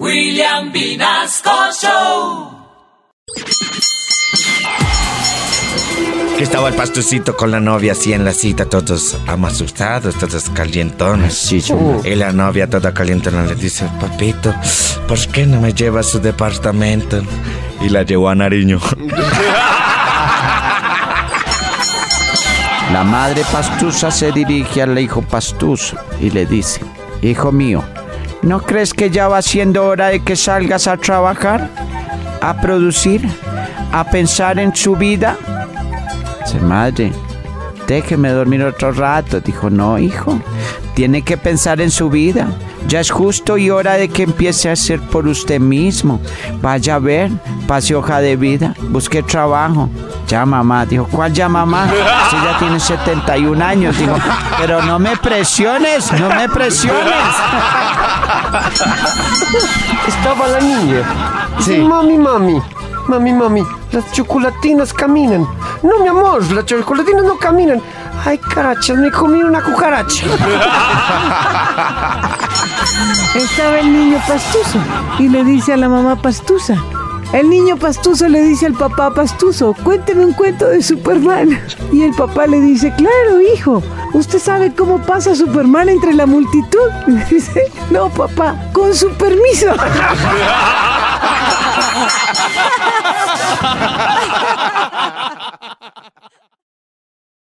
William Vinasco Show. Que estaba el pastucito con la novia así en la cita, todos asustados, todos calientones. Sí, sí. Y la novia toda calientona le dice, papito, ¿por qué no me lleva a su departamento? Y la llevó a Nariño. La madre pastusa se dirige al hijo pastuso y le dice, Hijo mío, ¿no crees que ya va siendo hora de que salgas a trabajar? ¿A producir? ¿A pensar en su vida? Dice, madre, déjeme dormir otro rato. Dijo, no, hijo, tiene que pensar en su vida. Ya es justo y hora de que empiece a hacer por usted mismo. Vaya a ver, pase hoja de vida, busque trabajo. Ya mamá, dijo, ¿cuál ya mamá? Si ya tiene 71 años, dijo, pero no me presiones, no me presiones. Estaba la niña. Sí. Sí. Mami, mami. Mami, mami. Las chocolatinas caminan. No, mi amor, las chocolatinas no caminan. Ay, carachas, me comí una cucaracha. Estaba el niño pastuso y le dice a la mamá pastusa. El niño pastuso le dice al papá pastuso, cuénteme un cuento de Superman. Y el papá le dice, claro, hijo, ¿usted sabe cómo pasa Superman entre la multitud? Y dice, no, papá, con su permiso.